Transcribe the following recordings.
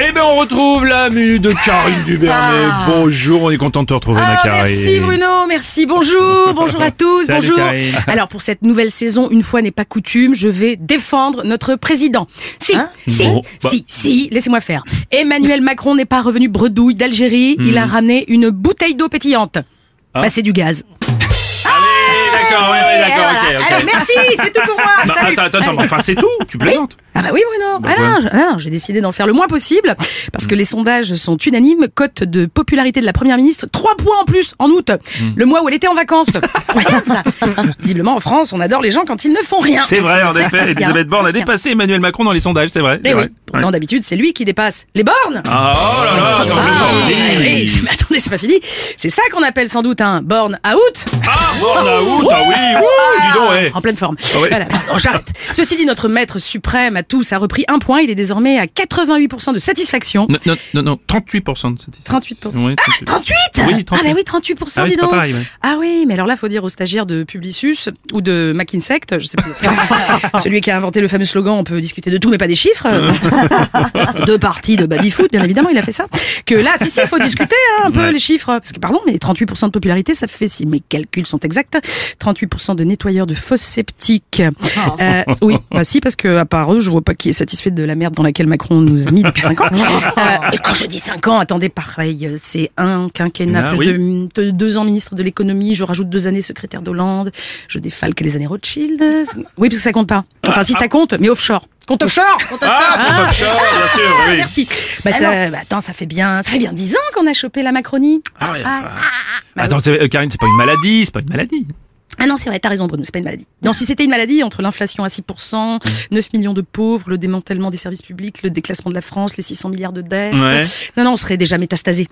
Eh bien, on retrouve la minute de Karine Dubernet. Bonjour, on est content de te retrouver, ma Ah, Karine. merci Bruno, merci, bonjour, bonjour à tous, Salut, bonjour. Karine. Alors pour cette nouvelle saison, une fois n'est pas coutume, je vais défendre notre président. Si, si, Bon, bah. si, si, laissez-moi faire. Emmanuel Macron n'est pas revenu bredouille d'Algérie, il a ramené une bouteille d'eau pétillante. Hmm. Ah. Bah c'est du gaz. Allez, d'accord, ouais, d'accord, Voilà. ok, ok. Alors merci, c'est tout pour moi. Bah, Salut. attends, attends, enfin, c'est tout Tu plaisantes Ah bah oui Bruno, Bah ah ouais. ah j'ai décidé d'en faire le moins possible parce que les sondages sont unanimes. Cote de popularité de la première ministre, 3 points en plus en août, Hmm. le mois où elle était en vacances. Incroyable ça. Visiblement en France, on adore les gens quand ils ne font rien. C'est vrai, en effet, Elisabeth Borne a dépassé Emmanuel Macron dans les sondages, c'est vrai. Eh c'est oui, pourtant d'habitude c'est lui qui dépasse les bornes. Ah, oh là là, non, Ah, mais non, oui, oui. c'est- mais attendez, c'est pas fini. C'est ça qu'on appelle sans doute un borne août. Ah, Borne août, ah oui, oui, ouais. En pleine forme. Ah ouais. Voilà, pardon, j'arrête. Ceci dit, notre maître suprême à tous a repris un point. Il est désormais à 88% de satisfaction. Non, non, non, non, 38% de satisfaction. 38%. Oui, 38. 38 Oui, 38. Ah bah oui, 38%, Ah oui, dis donc. pareil, ouais. Ah oui, mais alors là, faut dire aux stagiaires de Publicis ou de McInsect, je sais plus. Celui qui a inventé le fameux slogan, on peut discuter de tout, mais pas des chiffres. Deux parties de baby-foot, bien évidemment, il a fait ça. Que là, si, si, il faut discuter hein, un peu Ouais. les chiffres. Parce que, pardon, mais 38% de popularité, ça fait, si mes calculs sont exacts, 38% de nettoyeurs de fosses septiques. Euh, oui, bah si, parce que à part eux, je vois pas qui est satisfait de la merde dans laquelle Macron nous a mis depuis 5 ans. Euh, et quand je dis 5 ans, attendez, pareil, euh, c'est un quinquennat, Ah, plus oui. de, de- deux ans ministre de l'économie, je rajoute deux années secrétaire d'Hollande, je défalque les années Rothschild. Oui, parce que ça compte pas. Enfin, si ça compte, mais offshore. Compte offshore Compte Ah, offshore, bien sûr, oui. Merci. Bah, ça, bah, attends, ça fait bien, ça fait bien dix ans qu'on a chopé la Macronie. Ah, ouais, Ah, bah Attends, c'est- euh, Karine, c'est pas une maladie, c'est pas une maladie. Ah non, c'est vrai, t'as raison Bruno, c'est pas une maladie. Non, si c'était une maladie, entre l'inflation à 6%, 9 millions de pauvres, le démantèlement des services publics, le déclassement de la France, les 600 milliards de dettes. Ouais. Non, non, on serait déjà métastasé.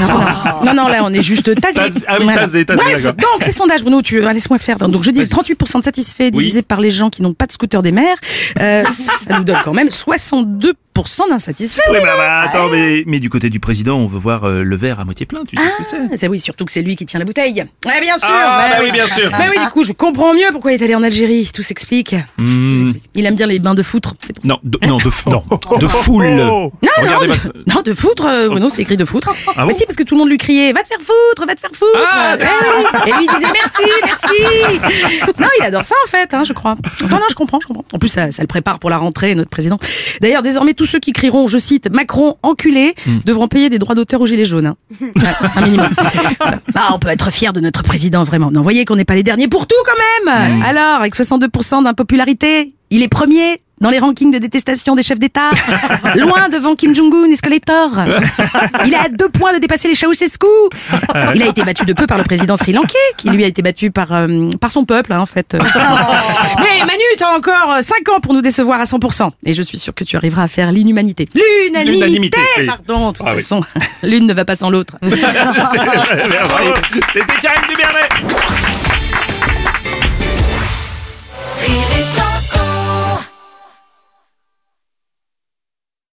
Non, non, non, non, là, on est juste tasé. Ah oui, tasé, tasé, Bref, donc, les sondages, Bruno, tu, ah, laisse-moi faire. Donc, je dis 38% de satisfaits divisé par les gens qui n'ont pas de scooter des mers. Euh, ça nous donne quand même 62% d'insatisfaits. Oui, bah, bah, attends, mais, mais du côté du président, on veut voir euh, le verre à moitié plein, tu sais ce que c'est Ah, c'est? oui, surtout que c'est lui qui tient la bouteille. Ouais, bien sûr. Ah, bah oui, bien sûr. Mais oui, du coup, je comprends mieux pourquoi il est allé en Algérie. Tout s'explique. Hmm. Il aime bien les bains de foutre. C'est pour ça. Non, de, non, de, non, de foule. Non, Regardez non, votre- de, non, de foutre, euh, Bruno, c'est écrit de foutre. Ah bon mais si, parce que tout le monde lui criait, va te faire foutre, va te faire foutre. Ah, Eh. Et lui disait merci, merci. Non, il adore ça, en fait, hein, je crois. Non, non, je comprends, je comprends. En plus, ça, ça le prépare pour la rentrée, notre président. D'ailleurs, désormais, tous ceux qui crieront, je cite, Macron enculé, Hmm. devront payer des droits d'auteur aux Gilets jaunes. hein. Ouais, c'est un minimum. Ah, on peut être fier de notre président, vraiment. Non, voyez qu'on n'est pas les derniers pour tout, quand même. Hmm. Alors, avec 62% d'impopularité, il est premier dans les rankings de détestation des chefs d'État, loin devant Kim Jong-un et Skeletor. Il est à deux points de dépasser les Ceausescu. Il a été battu de peu par le président sri-lankais, qui lui a été battu par euh, par son peuple, hein, en fait. Mais Manu, t'as encore 5 ans pour nous décevoir à 100%. Et je suis sûr que tu arriveras à faire l'inhumanité. L'unanimité. Pardon, de toute Ah oui. façon, l'une ne va pas sans l'autre. C'était Karine Dubernet.